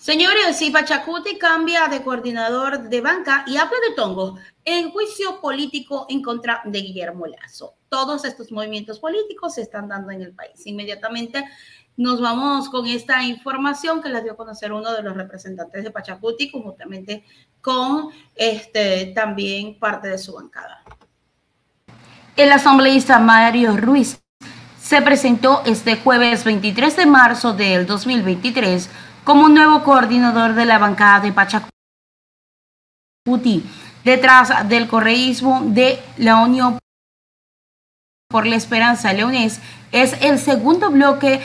Señores, si Pachacuti cambia de coordinador de banca y habla de Tongo en juicio político en contra de Guillermo Lazo. Todos estos movimientos políticos se están dando en el país. Inmediatamente nos vamos con esta información que la dio a conocer uno de los representantes de Pachacuti, conjuntamente con este, también parte de su bancada. El asambleísta Mario Ruiz se presentó este jueves 23 de marzo del 2023 como nuevo coordinador de la bancada de Pachacuti, detrás del correísmo de la Unión por la Esperanza Leonés, es el segundo bloque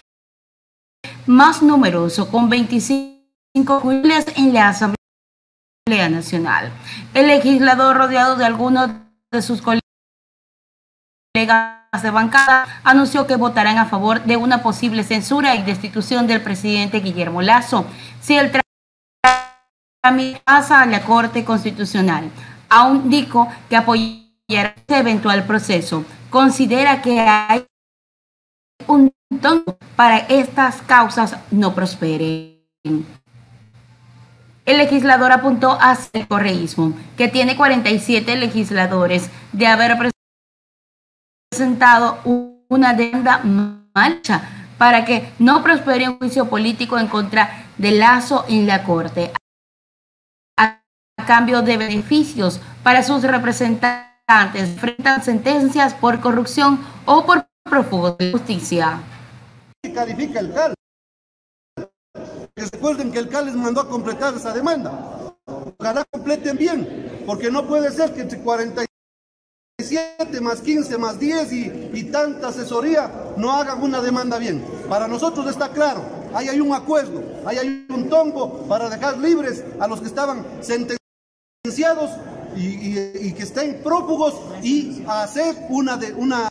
más numeroso, con 25 jubiles en la Asamblea Nacional. El legislador, rodeado de algunos de sus colegas de bancada, anunció que votarán a favor de una posible censura y destitución del presidente Guillermo Lazo si el trámite pasa a la Corte Constitucional. Aún dijo que apoyará este eventual proceso. Considera que hay un tono para estas causas no prosperen. El legislador apuntó hacia el correísmo, que tiene 47 legisladores de haber presentado una demanda marcha para que no prospere un juicio político en contra de Lazo en la Corte, a cambio de beneficios para sus representantes, enfrentan sentencias por corrupción o por prófugos de justicia. Califica el CAL. Recuerden que el CAL les mandó a completar esa demanda. Ojalá completen bien, porque no puede ser que entre 40 7 más 15 más 10 y, tanta asesoría no hagan una demanda bien. Para nosotros está claro, ahí hay un acuerdo, ahí hay un tombo para dejar libres a los que estaban sentenciados y, que estén prófugos y hacer una, de, una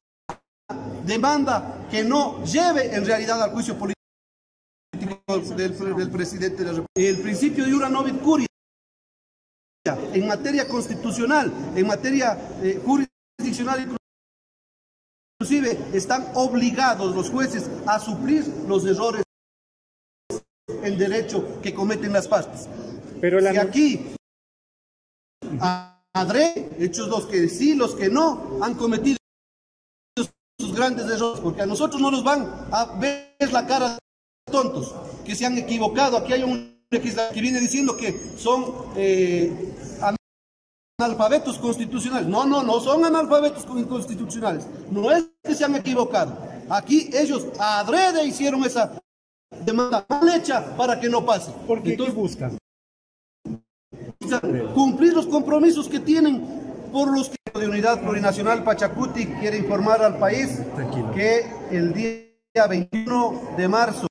demanda que no lleve en realidad al juicio político del, presidente de la República. El principio de una novit curia en materia constitucional, en materia eh, jurisdiccional, inclusive están obligados los jueces a suplir los errores en derecho que cometen las partes. Pero la... aquí Adre, hechos los que sí, los que no, han cometido sus grandes errores, porque a nosotros no nos van a ver la cara tontos, que se han equivocado. Aquí hay un legislador que viene diciendo que son eh, analfabetos constitucionales. No, no, no son analfabetos constitucionales. No es que se han equivocado. Aquí ellos adrede hicieron esa demanda mal hecha para que no pase. Porque Entonces, buscan? Cumplir los compromisos que tienen por los que de Unidad Plurinacional Pachacuti quiere informar al país que el día 21 de marzo,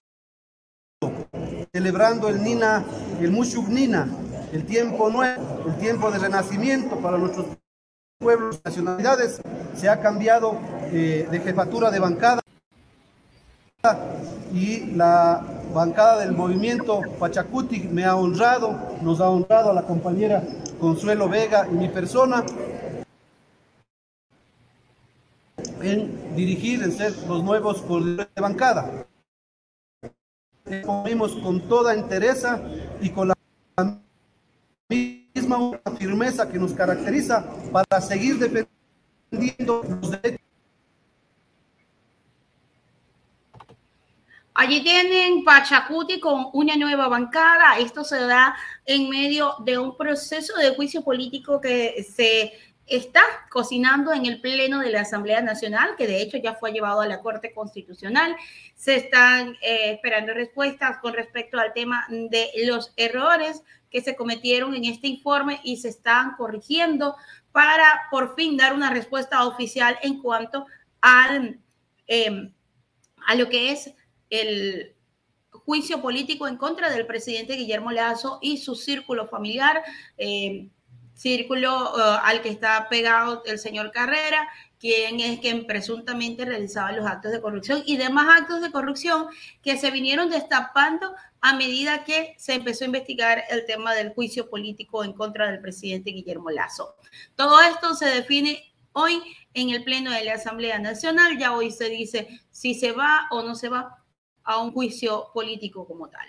celebrando el Nina, el Mushuk Nina, el tiempo nuevo, el tiempo de renacimiento para nuestros pueblos, nacionalidades, se ha cambiado eh, de jefatura de bancada y la bancada del movimiento Pachacuti me ha honrado, nos ha honrado a la compañera Consuelo Vega y mi persona en dirigir, en ser los nuevos coordinadores de bancada. Con toda entereza y con la misma firmeza que nos caracteriza para seguir defendiendo los derechos. Allí tienen Pachacuti con una nueva bancada. Esto se da en medio de un proceso de juicio político que se está cocinando en el Pleno de la Asamblea Nacional, que de hecho ya fue llevado a la Corte Constitucional. Se están eh, esperando respuestas con respecto al tema de los errores que se cometieron en este informe y se están corrigiendo para por fin dar una respuesta oficial en cuanto al, em, a lo que es el juicio político en contra del presidente Guillermo Lazo y su círculo familiar. Em, círculo uh, al que está pegado el señor Carrera, quien es quien presuntamente realizaba los actos de corrupción y demás actos de corrupción que se vinieron destapando a medida que se empezó a investigar el tema del juicio político en contra del presidente Guillermo Lazo. Todo esto se define hoy en el Pleno de la Asamblea Nacional. Ya hoy se dice si se va o no se va a un juicio político como tal.